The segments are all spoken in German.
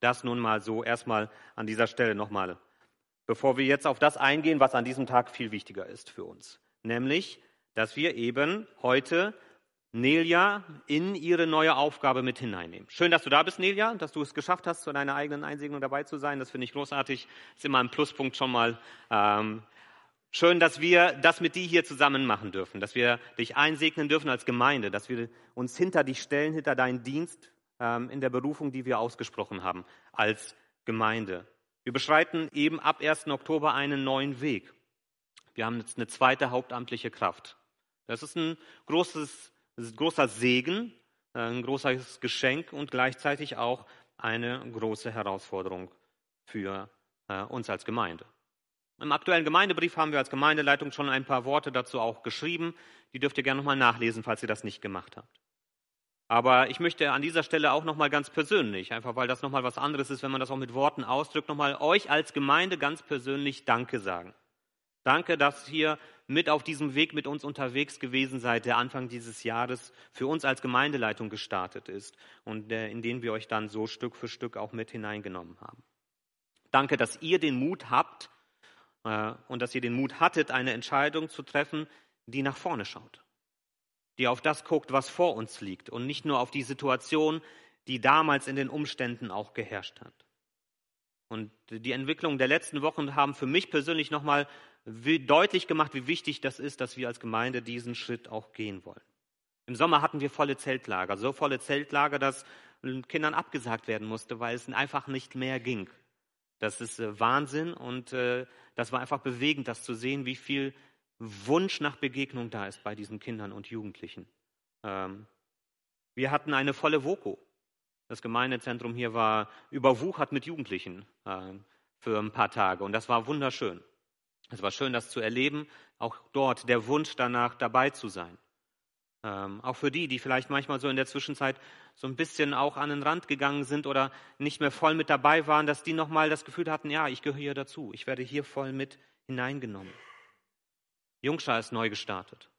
Das nun mal so erstmal an dieser Stelle nochmal, bevor wir jetzt auf das eingehen, was an diesem Tag viel wichtiger ist für uns. Nämlich, dass wir eben heute Nelia in ihre neue Aufgabe mit hineinnehmen. Schön, dass du da bist, Nelia, dass du es geschafft hast, zu deiner eigenen Einsegnung dabei zu sein. Das finde ich großartig. Ist immer ein Pluspunkt schon mal. Ähm, schön, dass wir das mit dir hier zusammen machen dürfen, dass wir dich einsegnen dürfen als Gemeinde, dass wir uns hinter dich stellen, hinter deinen Dienst in der Berufung, die wir ausgesprochen haben als Gemeinde. Wir beschreiten eben ab 1. Oktober einen neuen Weg. Wir haben jetzt eine zweite hauptamtliche Kraft. Das ist ein großes großer Segen, ein großes Geschenk und gleichzeitig auch eine große Herausforderung für äh, uns als Gemeinde. Im aktuellen Gemeindebrief haben wir als Gemeindeleitung schon ein paar Worte dazu auch geschrieben. Die dürft ihr gerne nochmal nachlesen, falls ihr das nicht gemacht habt. Aber ich möchte an dieser Stelle auch nochmal ganz persönlich, einfach weil das nochmal was anderes ist, wenn man das auch mit Worten ausdrückt, nochmal euch als Gemeinde ganz persönlich Danke sagen. Danke, dass ihr mit auf diesem Weg mit uns unterwegs gewesen seid, der Anfang dieses Jahres für uns als Gemeindeleitung gestartet ist und in den wir euch dann so Stück für Stück auch mit hineingenommen haben. Danke, dass ihr den Mut habt äh, und dass ihr den Mut hattet, eine Entscheidung zu treffen, die nach vorne schaut, die auf das guckt, was vor uns liegt und nicht nur auf die Situation, die damals in den Umständen auch geherrscht hat. Und die Entwicklungen der letzten Wochen haben für mich persönlich nochmal deutlich gemacht, wie wichtig das ist, dass wir als Gemeinde diesen Schritt auch gehen wollen. Im Sommer hatten wir volle Zeltlager, so volle Zeltlager, dass Kindern abgesagt werden musste, weil es einfach nicht mehr ging. Das ist äh, Wahnsinn und äh, das war einfach bewegend, das zu sehen, wie viel Wunsch nach Begegnung da ist bei diesen Kindern und Jugendlichen. Ähm, wir hatten eine volle Voko. Das Gemeindezentrum hier war überwuchert mit Jugendlichen äh, für ein paar Tage und das war wunderschön. Es war schön, das zu erleben, auch dort der Wunsch danach dabei zu sein. Ähm, auch für die, die vielleicht manchmal so in der Zwischenzeit so ein bisschen auch an den Rand gegangen sind oder nicht mehr voll mit dabei waren, dass die nochmal das Gefühl hatten, ja, ich gehöre hier dazu, ich werde hier voll mit hineingenommen. Jungschar ist neu gestartet.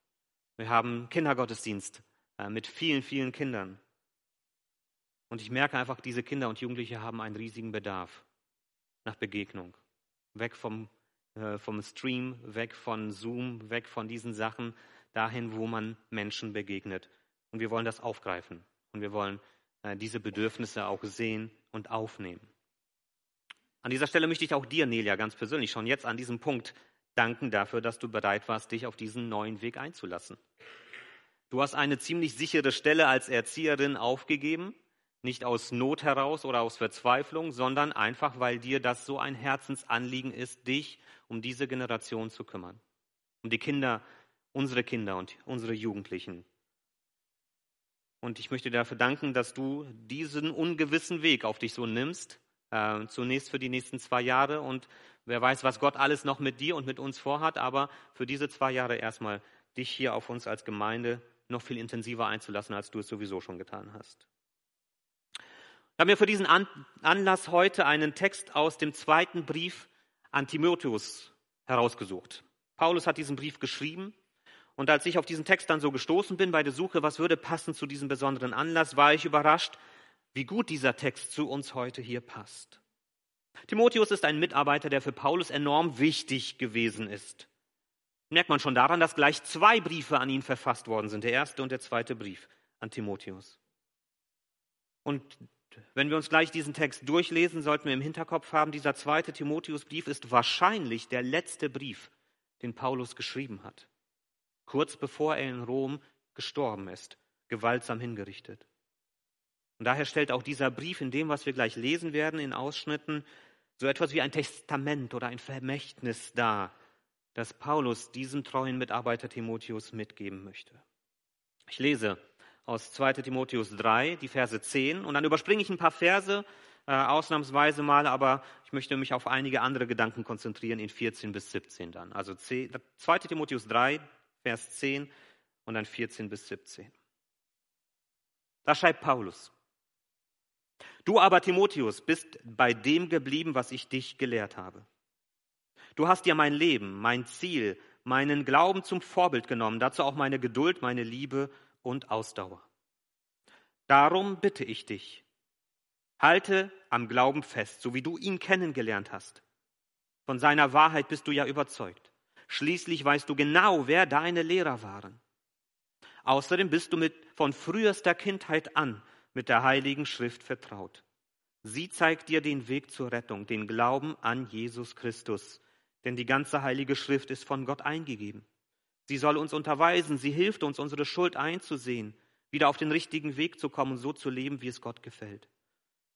Wir haben Kindergottesdienst äh, mit vielen, vielen Kindern. Und ich merke einfach, diese Kinder und Jugendliche haben einen riesigen Bedarf nach Begegnung. Weg vom äh, vom Stream, weg von Zoom, weg von diesen Sachen, dahin, wo man Menschen begegnet. Und wir wollen das aufgreifen. Und wir wollen äh, diese Bedürfnisse auch sehen und aufnehmen. An dieser Stelle möchte ich auch dir, Nelia, ganz persönlich schon jetzt an diesem Punkt danken dafür, dass du bereit warst, dich auf diesen neuen Weg einzulassen. Du hast eine ziemlich sichere Stelle als Erzieherin aufgegeben nicht aus Not heraus oder aus Verzweiflung, sondern einfach, weil dir das so ein Herzensanliegen ist, dich um diese Generation zu kümmern. Um die Kinder, unsere Kinder und unsere Jugendlichen. Und ich möchte dir dafür danken, dass du diesen ungewissen Weg auf dich so nimmst, äh, zunächst für die nächsten zwei Jahre und wer weiß, was Gott alles noch mit dir und mit uns vorhat, aber für diese zwei Jahre erstmal dich hier auf uns als Gemeinde noch viel intensiver einzulassen, als du es sowieso schon getan hast. Ich habe mir für diesen Anlass heute einen Text aus dem zweiten Brief an Timotheus herausgesucht. Paulus hat diesen Brief geschrieben und als ich auf diesen Text dann so gestoßen bin bei der Suche, was würde passen zu diesem besonderen Anlass, war ich überrascht, wie gut dieser Text zu uns heute hier passt. Timotheus ist ein Mitarbeiter, der für Paulus enorm wichtig gewesen ist. Merkt man schon daran, dass gleich zwei Briefe an ihn verfasst worden sind, der erste und der zweite Brief an Timotheus. Und wenn wir uns gleich diesen Text durchlesen, sollten wir im Hinterkopf haben, dieser zweite Timotheusbrief ist wahrscheinlich der letzte Brief, den Paulus geschrieben hat. Kurz bevor er in Rom gestorben ist, gewaltsam hingerichtet. Und daher stellt auch dieser Brief in dem, was wir gleich lesen werden, in Ausschnitten, so etwas wie ein Testament oder ein Vermächtnis dar, das Paulus diesem treuen Mitarbeiter Timotheus mitgeben möchte. Ich lese aus 2 Timotheus 3, die Verse 10. Und dann überspringe ich ein paar Verse, äh, ausnahmsweise mal, aber ich möchte mich auf einige andere Gedanken konzentrieren in 14 bis 17 dann. Also 2 Timotheus 3, Vers 10 und dann 14 bis 17. Da schreibt Paulus. Du aber, Timotheus, bist bei dem geblieben, was ich dich gelehrt habe. Du hast dir mein Leben, mein Ziel, meinen Glauben zum Vorbild genommen, dazu auch meine Geduld, meine Liebe und Ausdauer. Darum bitte ich dich, Halte am Glauben fest, so wie du ihn kennengelernt hast. Von seiner Wahrheit bist du ja überzeugt. Schließlich weißt du genau, wer deine Lehrer waren. Außerdem bist du mit, von frühester Kindheit an mit der Heiligen Schrift vertraut. Sie zeigt dir den Weg zur Rettung, den Glauben an Jesus Christus. Denn die ganze Heilige Schrift ist von Gott eingegeben. Sie soll uns unterweisen, sie hilft uns, unsere Schuld einzusehen, wieder auf den richtigen Weg zu kommen und so zu leben, wie es Gott gefällt.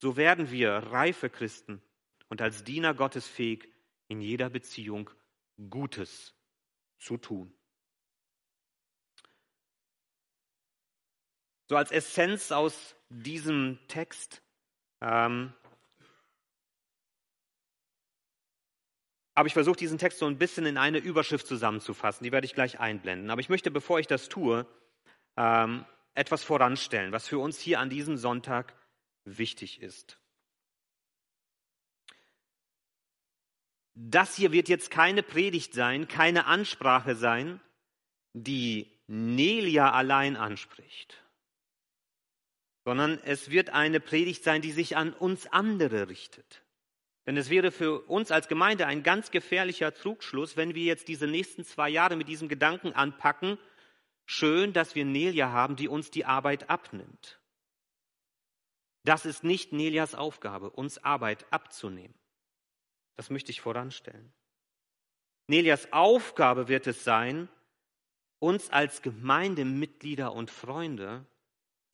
So werden wir reife Christen und als Diener Gottes fähig, in jeder Beziehung Gutes zu tun. So als Essenz aus diesem Text ähm, habe ich versucht, diesen Text so ein bisschen in eine Überschrift zusammenzufassen. Die werde ich gleich einblenden. Aber ich möchte, bevor ich das tue, ähm, etwas voranstellen, was für uns hier an diesem Sonntag wichtig ist. Das hier wird jetzt keine Predigt sein, keine Ansprache sein, die Nelia allein anspricht, sondern es wird eine Predigt sein, die sich an uns andere richtet. Denn es wäre für uns als Gemeinde ein ganz gefährlicher Trugschluss, wenn wir jetzt diese nächsten zwei Jahre mit diesem Gedanken anpacken, schön, dass wir Nelia haben, die uns die Arbeit abnimmt. Das ist nicht Nelias Aufgabe, uns Arbeit abzunehmen. Das möchte ich voranstellen. Nelias Aufgabe wird es sein, uns als Gemeindemitglieder und Freunde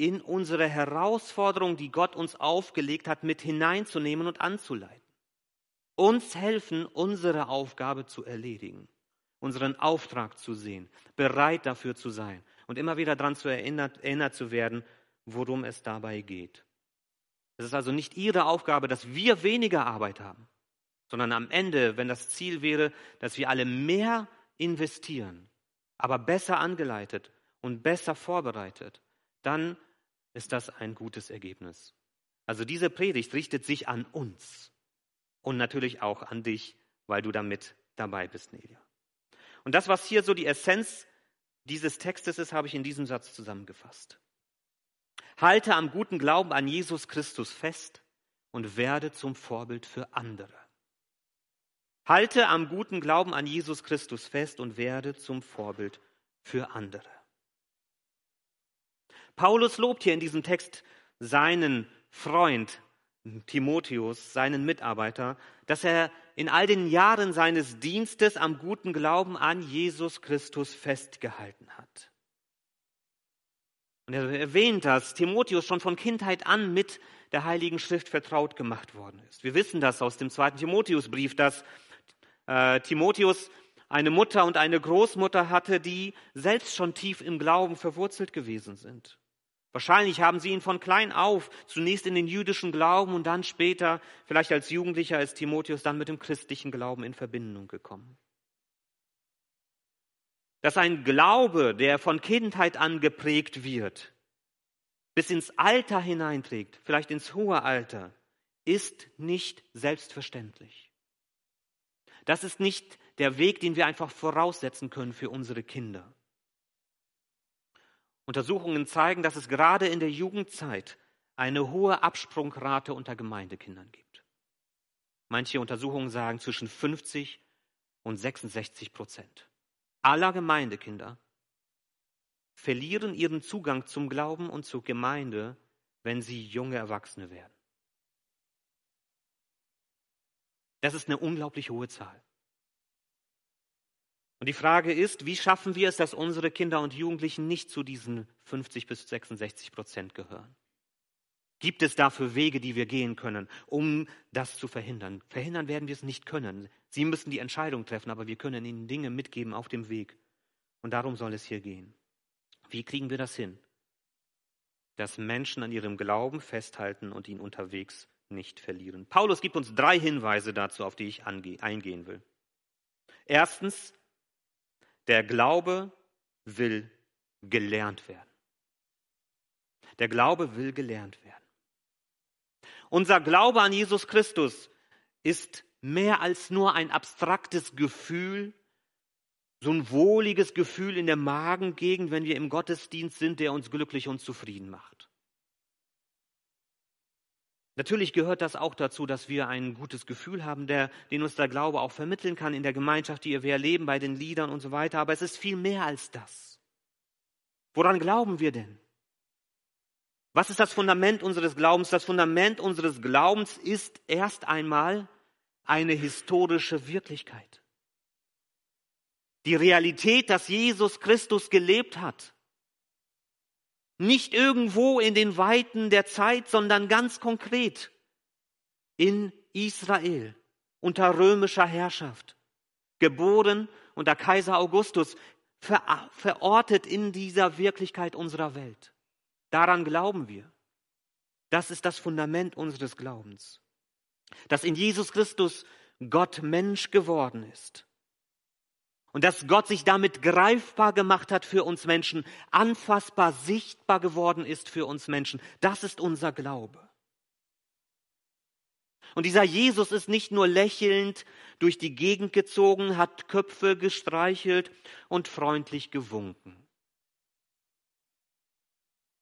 in unsere Herausforderung, die Gott uns aufgelegt hat, mit hineinzunehmen und anzuleiten uns helfen, unsere Aufgabe zu erledigen, unseren Auftrag zu sehen, bereit dafür zu sein und immer wieder daran zu erinnert, erinnert zu werden, worum es dabei geht. Es ist also nicht Ihre Aufgabe, dass wir weniger Arbeit haben, sondern am Ende, wenn das Ziel wäre, dass wir alle mehr investieren, aber besser angeleitet und besser vorbereitet, dann ist das ein gutes Ergebnis. Also diese Predigt richtet sich an uns und natürlich auch an dich, weil du damit dabei bist, Nelia. Und das, was hier so die Essenz dieses Textes ist, habe ich in diesem Satz zusammengefasst. Halte am guten Glauben an Jesus Christus fest und werde zum Vorbild für andere. Halte am guten Glauben an Jesus Christus fest und werde zum Vorbild für andere. Paulus lobt hier in diesem Text seinen Freund Timotheus, seinen Mitarbeiter, dass er in all den Jahren seines Dienstes am guten Glauben an Jesus Christus festgehalten hat. Und er erwähnt, dass Timotheus schon von Kindheit an mit der Heiligen Schrift vertraut gemacht worden ist. Wir wissen das aus dem zweiten Timotheusbrief, dass äh, Timotheus eine Mutter und eine Großmutter hatte, die selbst schon tief im Glauben verwurzelt gewesen sind. Wahrscheinlich haben sie ihn von klein auf zunächst in den jüdischen Glauben und dann später, vielleicht als Jugendlicher, als Timotheus, dann mit dem christlichen Glauben in Verbindung gekommen. Dass ein Glaube, der von Kindheit an geprägt wird, bis ins Alter hineinträgt, vielleicht ins hohe Alter, ist nicht selbstverständlich. Das ist nicht der Weg, den wir einfach voraussetzen können für unsere Kinder. Untersuchungen zeigen, dass es gerade in der Jugendzeit eine hohe Absprungrate unter Gemeindekindern gibt. Manche Untersuchungen sagen zwischen 50 und 66 Prozent aller Gemeindekinder verlieren ihren Zugang zum Glauben und zur Gemeinde, wenn sie junge Erwachsene werden. Das ist eine unglaublich hohe Zahl. Und die Frage ist, wie schaffen wir es, dass unsere Kinder und Jugendlichen nicht zu diesen 50 bis 66 Prozent gehören? Gibt es dafür Wege, die wir gehen können, um das zu verhindern? Verhindern werden wir es nicht können. Sie müssen die Entscheidung treffen, aber wir können ihnen Dinge mitgeben auf dem Weg. Und darum soll es hier gehen. Wie kriegen wir das hin? Dass Menschen an ihrem Glauben festhalten und ihn unterwegs nicht verlieren. Paulus gibt uns drei Hinweise dazu, auf die ich eingehen will. Erstens, der Glaube will gelernt werden. Der Glaube will gelernt werden. Unser Glaube an Jesus Christus ist mehr als nur ein abstraktes Gefühl, so ein wohliges Gefühl in der Magengegend, wenn wir im Gottesdienst sind, der uns glücklich und zufrieden macht. Natürlich gehört das auch dazu, dass wir ein gutes Gefühl haben, der, den uns der Glaube auch vermitteln kann in der Gemeinschaft, die wir erleben, bei den Liedern und so weiter. Aber es ist viel mehr als das. Woran glauben wir denn? Was ist das Fundament unseres Glaubens? Das Fundament unseres Glaubens ist erst einmal eine historische Wirklichkeit. Die Realität, dass Jesus Christus gelebt hat. Nicht irgendwo in den Weiten der Zeit, sondern ganz konkret in Israel unter römischer Herrschaft. Geboren unter Kaiser Augustus, verortet in dieser Wirklichkeit unserer Welt. Daran glauben wir. Das ist das Fundament unseres Glaubens. Dass in Jesus Christus Gott Mensch geworden ist. Und dass Gott sich damit greifbar gemacht hat für uns Menschen, anfassbar, sichtbar geworden ist für uns Menschen. Das ist unser Glaube. Und dieser Jesus ist nicht nur lächelnd durch die Gegend gezogen, hat Köpfe gestreichelt und freundlich gewunken.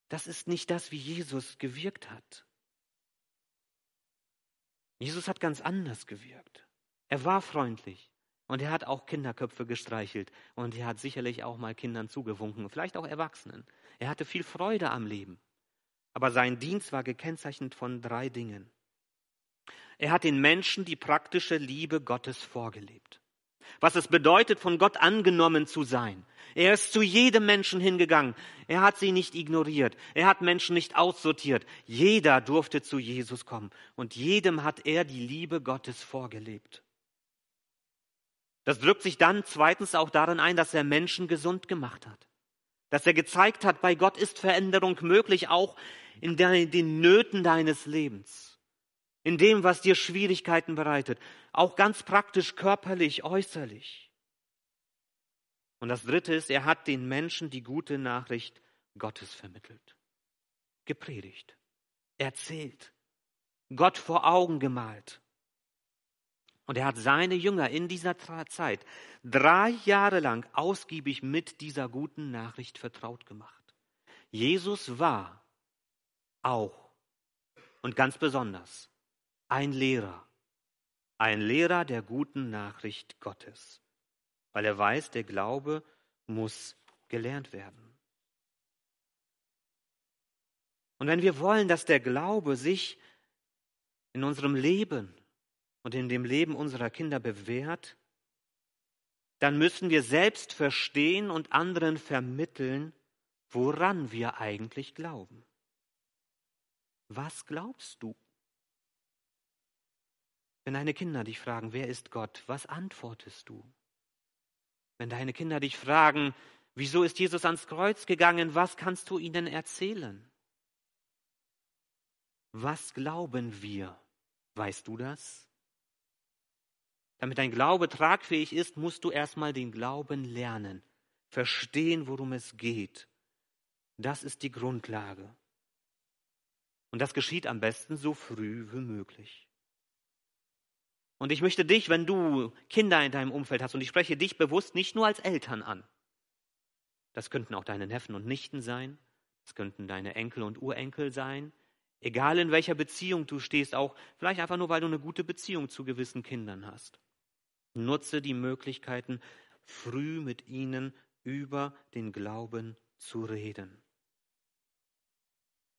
Das ist nicht das, wie Jesus gewirkt hat. Jesus hat ganz anders gewirkt. Er war freundlich und er hat auch Kinderköpfe gestreichelt und er hat sicherlich auch mal Kindern zugewunken, vielleicht auch Erwachsenen. Er hatte viel Freude am Leben. Aber sein Dienst war gekennzeichnet von drei Dingen. Er hat den Menschen die praktische Liebe Gottes vorgelebt. Was es bedeutet, von Gott angenommen zu sein. Er ist zu jedem Menschen hingegangen. Er hat sie nicht ignoriert. Er hat Menschen nicht aussortiert. Jeder durfte zu Jesus kommen. Und jedem hat er die Liebe Gottes vorgelebt. Das drückt sich dann zweitens auch darin ein, dass er Menschen gesund gemacht hat. Dass er gezeigt hat, bei Gott ist Veränderung möglich, auch in den Nöten deines Lebens in dem, was dir Schwierigkeiten bereitet, auch ganz praktisch, körperlich, äußerlich. Und das Dritte ist, er hat den Menschen die gute Nachricht Gottes vermittelt, gepredigt, erzählt, Gott vor Augen gemalt. Und er hat seine Jünger in dieser Zeit drei Jahre lang ausgiebig mit dieser guten Nachricht vertraut gemacht. Jesus war auch und ganz besonders ein Lehrer, ein Lehrer der guten Nachricht Gottes, weil er weiß, der Glaube muss gelernt werden. Und wenn wir wollen, dass der Glaube sich in unserem Leben und in dem Leben unserer Kinder bewährt, dann müssen wir selbst verstehen und anderen vermitteln, woran wir eigentlich glauben. Was glaubst du? Wenn deine Kinder dich fragen, wer ist Gott, was antwortest du? Wenn deine Kinder dich fragen, wieso ist Jesus ans Kreuz gegangen, was kannst du ihnen erzählen? Was glauben wir? Weißt du das? Damit dein Glaube tragfähig ist, musst du erstmal den Glauben lernen, verstehen, worum es geht. Das ist die Grundlage. Und das geschieht am besten so früh wie möglich. Und ich möchte dich, wenn du Kinder in deinem Umfeld hast, und ich spreche dich bewusst nicht nur als Eltern an. Das könnten auch deine Neffen und Nichten sein. Das könnten deine Enkel und Urenkel sein. Egal in welcher Beziehung du stehst, auch vielleicht einfach nur, weil du eine gute Beziehung zu gewissen Kindern hast. Nutze die Möglichkeiten, früh mit ihnen über den Glauben zu reden.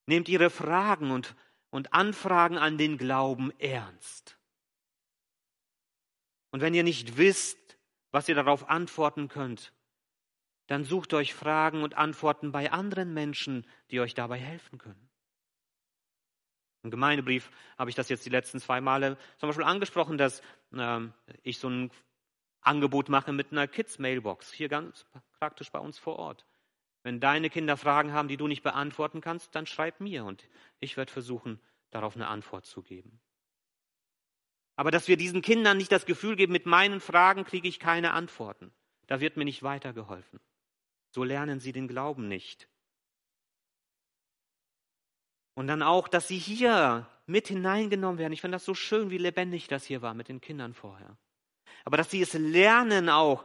Nehmt ihre Fragen und, und Anfragen an den Glauben ernst. Und wenn ihr nicht wisst, was ihr darauf antworten könnt, dann sucht euch Fragen und Antworten bei anderen Menschen, die euch dabei helfen können. Im Gemeindebrief habe ich das jetzt die letzten zwei Male zum Beispiel angesprochen, dass äh, ich so ein Angebot mache mit einer Kids-Mailbox, hier ganz praktisch bei uns vor Ort. Wenn deine Kinder Fragen haben, die du nicht beantworten kannst, dann schreib mir und ich werde versuchen, darauf eine Antwort zu geben. Aber dass wir diesen Kindern nicht das Gefühl geben, mit meinen Fragen kriege ich keine Antworten. Da wird mir nicht weitergeholfen. So lernen sie den Glauben nicht. Und dann auch, dass sie hier mit hineingenommen werden. Ich finde das so schön, wie lebendig das hier war mit den Kindern vorher. Aber dass sie es lernen auch,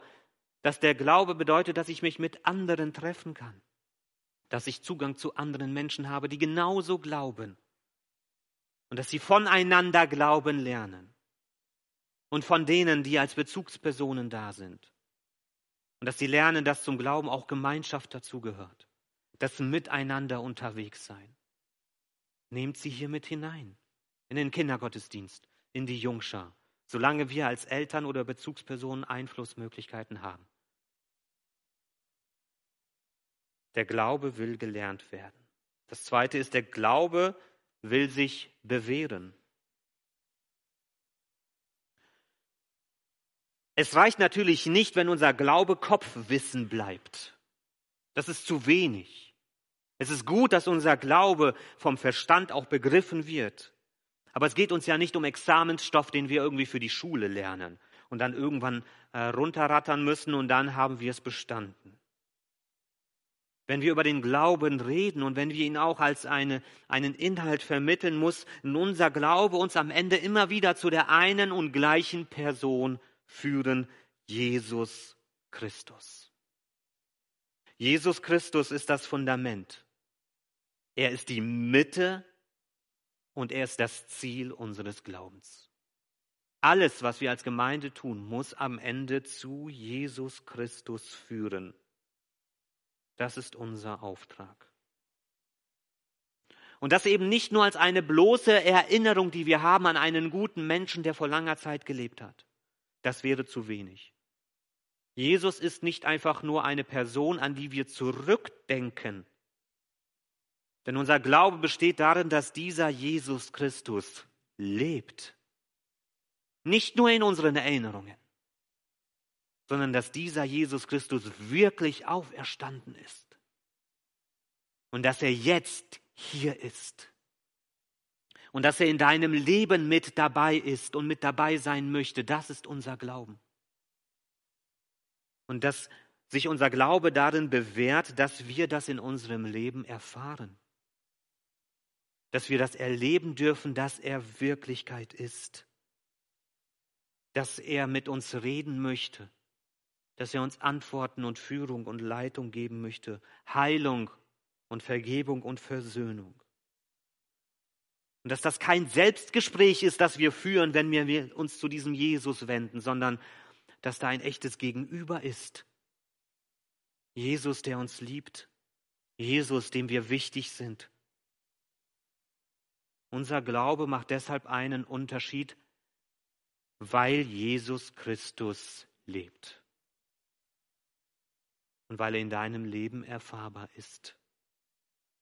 dass der Glaube bedeutet, dass ich mich mit anderen treffen kann. Dass ich Zugang zu anderen Menschen habe, die genauso glauben. und dass sie voneinander glauben lernen und von denen, die als Bezugspersonen da sind. Und dass sie lernen, dass zum Glauben auch Gemeinschaft dazugehört, das Miteinander unterwegs sein. Nehmt sie hier mit hinein, in den Kindergottesdienst, in die Jungschar, solange wir als Eltern oder Bezugspersonen Einflussmöglichkeiten haben. Der Glaube will gelernt werden. Das zweite ist, der Glaube will sich bewähren. Es reicht natürlich nicht, wenn unser Glaube Kopfwissen bleibt. Das ist zu wenig. Es ist gut, dass unser Glaube vom Verstand auch begriffen wird. Aber es geht uns ja nicht um Examensstoff, den wir irgendwie für die Schule lernen und dann irgendwann äh, runterrattern müssen und dann haben wir es bestanden. Wenn wir über den Glauben reden und wenn wir ihn auch als eine, einen Inhalt vermitteln, muss unser Glaube uns am Ende immer wieder zu der einen und gleichen Person führen, Jesus Christus. Jesus Christus ist das Fundament. Er ist die Mitte und er ist das Ziel unseres Glaubens. Alles, was wir als Gemeinde tun, muss am Ende zu Jesus Christus führen. Das ist unser Auftrag. Und das eben nicht nur als eine bloße Erinnerung, die wir haben an einen guten Menschen, der vor langer Zeit gelebt hat. Das wäre zu wenig. Jesus ist nicht einfach nur eine Person, an die wir zurückdenken. Denn unser Glaube besteht darin, dass dieser Jesus Christus lebt. Nicht nur in unseren Erinnerungen sondern dass dieser Jesus Christus wirklich auferstanden ist und dass er jetzt hier ist und dass er in deinem Leben mit dabei ist und mit dabei sein möchte. Das ist unser Glauben. Und dass sich unser Glaube darin bewährt, dass wir das in unserem Leben erfahren. Dass wir das erleben dürfen, dass er Wirklichkeit ist. Dass er mit uns reden möchte dass er uns Antworten und Führung und Leitung geben möchte, Heilung und Vergebung und Versöhnung. Und dass das kein Selbstgespräch ist, das wir führen, wenn wir uns zu diesem Jesus wenden, sondern dass da ein echtes Gegenüber ist. Jesus, der uns liebt. Jesus, dem wir wichtig sind. Unser Glaube macht deshalb einen Unterschied, weil Jesus Christus lebt und weil er in deinem Leben erfahrbar ist,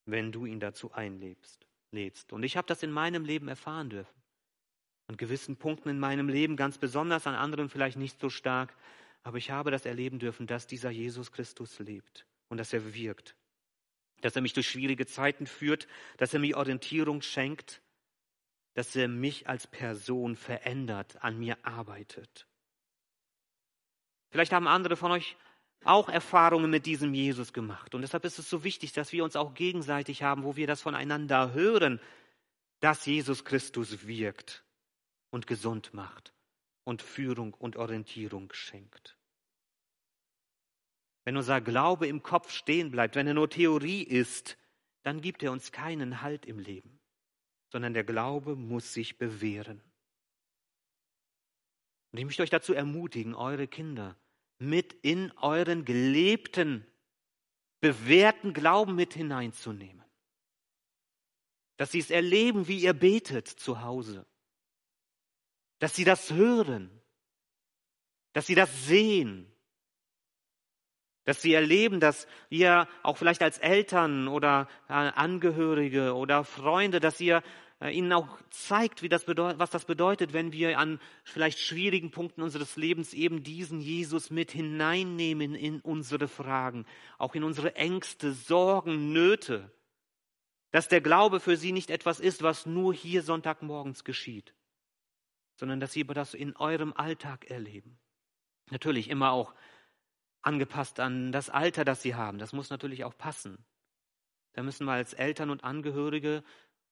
wenn du ihn dazu einlebst. Lädst. Und ich habe das in meinem Leben erfahren dürfen. An gewissen Punkten in meinem Leben ganz besonders, an anderen vielleicht nicht so stark. Aber ich habe das erleben dürfen, dass dieser Jesus Christus lebt und dass er wirkt. Dass er mich durch schwierige Zeiten führt, dass er mir Orientierung schenkt, dass er mich als Person verändert, an mir arbeitet. Vielleicht haben andere von euch auch Erfahrungen mit diesem Jesus gemacht. Und deshalb ist es so wichtig, dass wir uns auch gegenseitig haben, wo wir das voneinander hören, dass Jesus Christus wirkt und gesund macht und Führung und Orientierung schenkt. Wenn unser Glaube im Kopf stehen bleibt, wenn er nur Theorie ist, dann gibt er uns keinen Halt im Leben, sondern der Glaube muss sich bewähren. Und ich möchte euch dazu ermutigen, eure Kinder mit in euren gelebten, bewährten Glauben mit hineinzunehmen. Dass sie es erleben, wie ihr betet zu Hause. Dass sie das hören. Dass sie das sehen. Dass sie erleben, dass ihr auch vielleicht als Eltern oder äh, Angehörige oder Freunde, dass ihr äh, ihnen auch zeigt, wie das was das bedeutet, wenn wir an vielleicht schwierigen Punkten unseres Lebens eben diesen Jesus mit hineinnehmen in unsere Fragen, auch in unsere Ängste, Sorgen, Nöte. Dass der Glaube für sie nicht etwas ist, was nur hier Sonntagmorgens geschieht, sondern dass sie das in eurem Alltag erleben. Natürlich immer auch angepasst an das Alter, das sie haben. Das muss natürlich auch passen. Da müssen wir als Eltern und Angehörige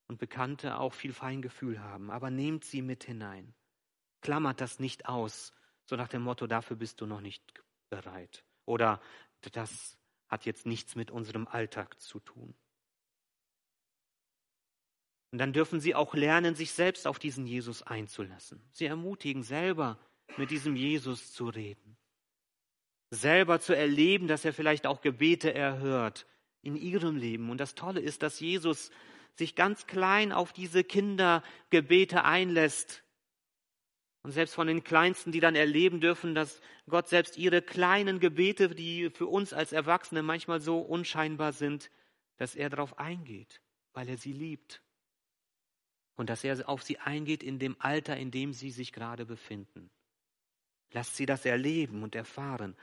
und Bekannte auch viel Feingefühl haben, aber nehmt sie mit hinein. Klammert das nicht aus, so nach dem Motto, dafür bist du noch nicht bereit. Oder das hat jetzt nichts mit unserem Alltag zu tun. Und dann dürfen sie auch lernen, sich selbst auf diesen Jesus einzulassen. Sie ermutigen, selber mit diesem Jesus zu reden. Selber zu erleben, dass er vielleicht auch Gebete erhört in ihrem Leben. Und das Tolle ist, dass Jesus sich ganz klein auf diese Kindergebete einlässt. Und selbst von den Kleinsten, die dann erleben dürfen, dass Gott selbst ihre kleinen Gebete, die für uns als Erwachsene manchmal so unscheinbar sind, dass er darauf eingeht, weil er sie liebt. Und dass er auf sie eingeht in dem Alter, in dem sie sich gerade befinden. Lasst sie das erleben und erfahren.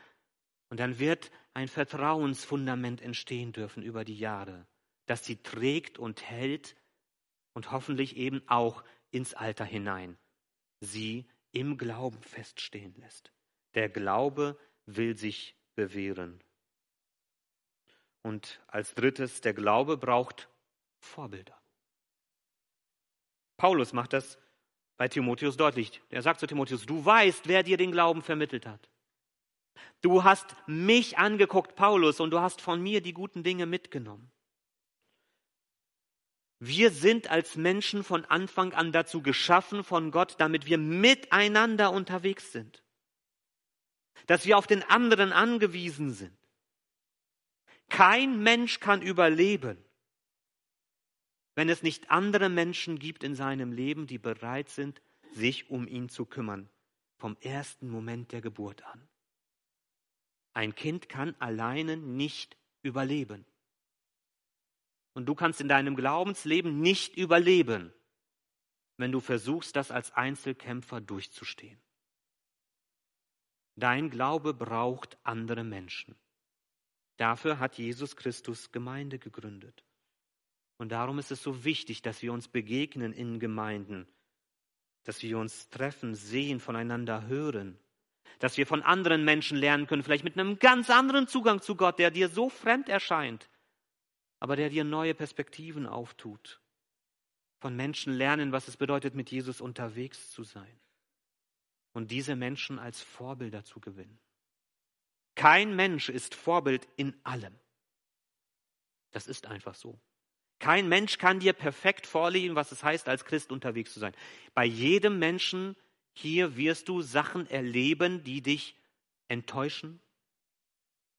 Und dann wird ein Vertrauensfundament entstehen dürfen über die Jahre, das sie trägt und hält und hoffentlich eben auch ins Alter hinein sie im Glauben feststehen lässt. Der Glaube will sich bewähren. Und als drittes, der Glaube braucht Vorbilder. Paulus macht das bei Timotheus deutlich. Er sagt zu Timotheus, du weißt, wer dir den Glauben vermittelt hat. Du hast mich angeguckt, Paulus, und du hast von mir die guten Dinge mitgenommen. Wir sind als Menschen von Anfang an dazu geschaffen von Gott, damit wir miteinander unterwegs sind. Dass wir auf den anderen angewiesen sind. Kein Mensch kann überleben, wenn es nicht andere Menschen gibt in seinem Leben, die bereit sind, sich um ihn zu kümmern, vom ersten Moment der Geburt an. Ein Kind kann alleine nicht überleben. Und du kannst in deinem Glaubensleben nicht überleben, wenn du versuchst, das als Einzelkämpfer durchzustehen. Dein Glaube braucht andere Menschen. Dafür hat Jesus Christus Gemeinde gegründet. Und darum ist es so wichtig, dass wir uns begegnen in Gemeinden, dass wir uns treffen, sehen, voneinander hören dass wir von anderen Menschen lernen können, vielleicht mit einem ganz anderen Zugang zu Gott, der dir so fremd erscheint, aber der dir neue Perspektiven auftut. Von Menschen lernen, was es bedeutet, mit Jesus unterwegs zu sein. Und diese Menschen als Vorbilder zu gewinnen. Kein Mensch ist Vorbild in allem. Das ist einfach so. Kein Mensch kann dir perfekt vorlegen, was es heißt, als Christ unterwegs zu sein. Bei jedem Menschen hier wirst du Sachen erleben, die dich enttäuschen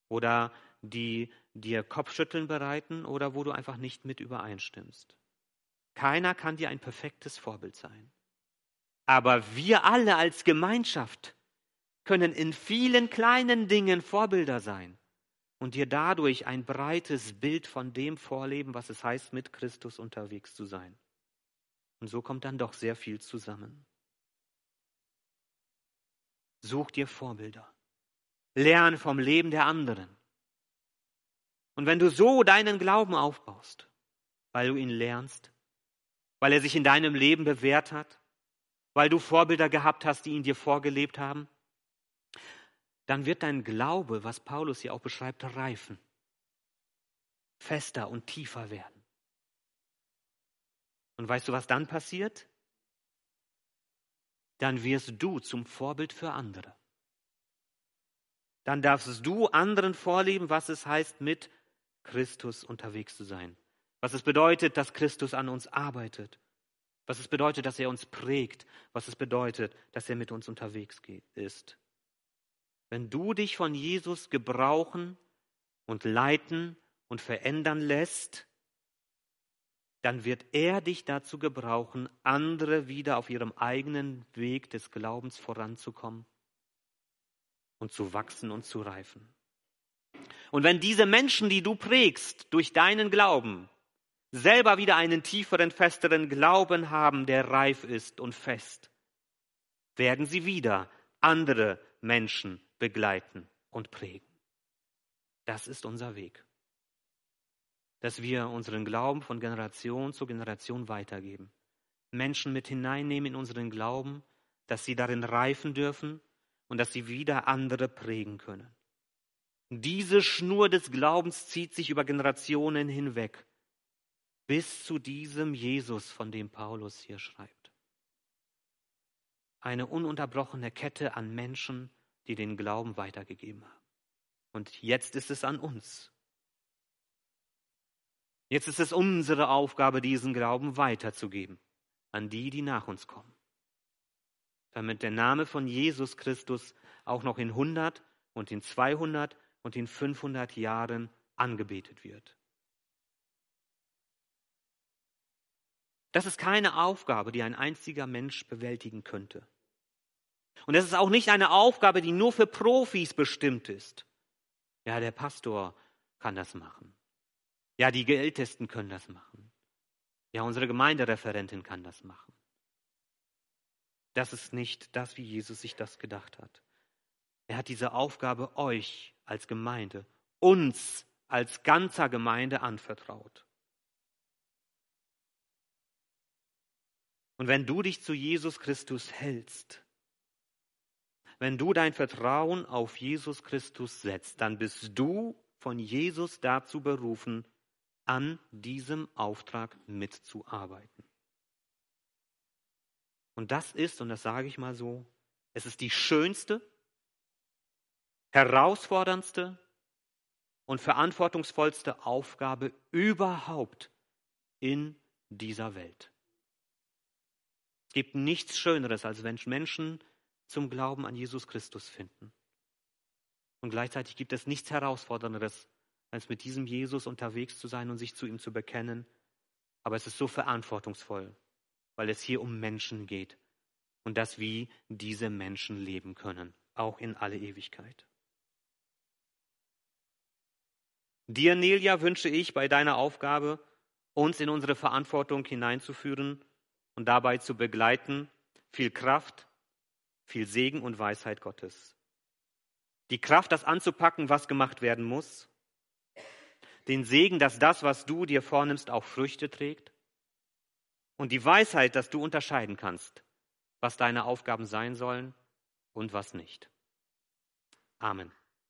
oder die dir Kopfschütteln bereiten oder wo du einfach nicht mit übereinstimmst. Keiner kann dir ein perfektes Vorbild sein. Aber wir alle als Gemeinschaft können in vielen kleinen Dingen Vorbilder sein und dir dadurch ein breites Bild von dem vorleben, was es heißt, mit Christus unterwegs zu sein. Und so kommt dann doch sehr viel zusammen. Such dir Vorbilder. Lern vom Leben der anderen. Und wenn du so deinen Glauben aufbaust, weil du ihn lernst, weil er sich in deinem Leben bewährt hat, weil du Vorbilder gehabt hast, die ihn dir vorgelebt haben, dann wird dein Glaube, was Paulus hier auch beschreibt, reifen, fester und tiefer werden. Und weißt du, was dann passiert? Dann wirst du zum Vorbild für andere. Dann darfst du anderen vorleben, was es heißt, mit Christus unterwegs zu sein. Was es bedeutet, dass Christus an uns arbeitet. Was es bedeutet, dass er uns prägt. Was es bedeutet, dass er mit uns unterwegs ist. Wenn du dich von Jesus gebrauchen und leiten und verändern lässt, dann wird er dich dazu gebrauchen, andere wieder auf ihrem eigenen Weg des Glaubens voranzukommen und zu wachsen und zu reifen. Und wenn diese Menschen, die du prägst durch deinen Glauben, selber wieder einen tieferen, festeren Glauben haben, der reif ist und fest, werden sie wieder andere Menschen begleiten und prägen. Das ist unser Weg dass wir unseren Glauben von Generation zu Generation weitergeben. Menschen mit hineinnehmen in unseren Glauben, dass sie darin reifen dürfen und dass sie wieder andere prägen können. Diese Schnur des Glaubens zieht sich über Generationen hinweg bis zu diesem Jesus, von dem Paulus hier schreibt. Eine ununterbrochene Kette an Menschen, die den Glauben weitergegeben haben. Und jetzt ist es an uns, Jetzt ist es unsere Aufgabe, diesen Glauben weiterzugeben an die, die nach uns kommen. Damit der Name von Jesus Christus auch noch in 100 und in 200 und in 500 Jahren angebetet wird. Das ist keine Aufgabe, die ein einziger Mensch bewältigen könnte. Und es ist auch nicht eine Aufgabe, die nur für Profis bestimmt ist. Ja, der Pastor kann das machen. Ja, die Ältesten können das machen. Ja, unsere Gemeindereferentin kann das machen. Das ist nicht das, wie Jesus sich das gedacht hat. Er hat diese Aufgabe euch als Gemeinde, uns als ganzer Gemeinde anvertraut. Und wenn du dich zu Jesus Christus hältst, wenn du dein Vertrauen auf Jesus Christus setzt, dann bist du von Jesus dazu berufen, an diesem Auftrag mitzuarbeiten. Und das ist, und das sage ich mal so, es ist die schönste, herausforderndste und verantwortungsvollste Aufgabe überhaupt in dieser Welt. Es gibt nichts Schöneres, als wenn Menschen zum Glauben an Jesus Christus finden. Und gleichzeitig gibt es nichts Herausfordernderes, als mit diesem Jesus unterwegs zu sein und sich zu ihm zu bekennen. Aber es ist so verantwortungsvoll, weil es hier um Menschen geht und dass wie diese Menschen leben können, auch in alle Ewigkeit. Dir, Nelia, wünsche ich bei deiner Aufgabe, uns in unsere Verantwortung hineinzuführen und dabei zu begleiten, viel Kraft, viel Segen und Weisheit Gottes. Die Kraft, das anzupacken, was gemacht werden muss. Den Segen, dass das, was du dir vornimmst, auch Früchte trägt. Und die Weisheit, dass du unterscheiden kannst, was deine Aufgaben sein sollen und was nicht. Amen.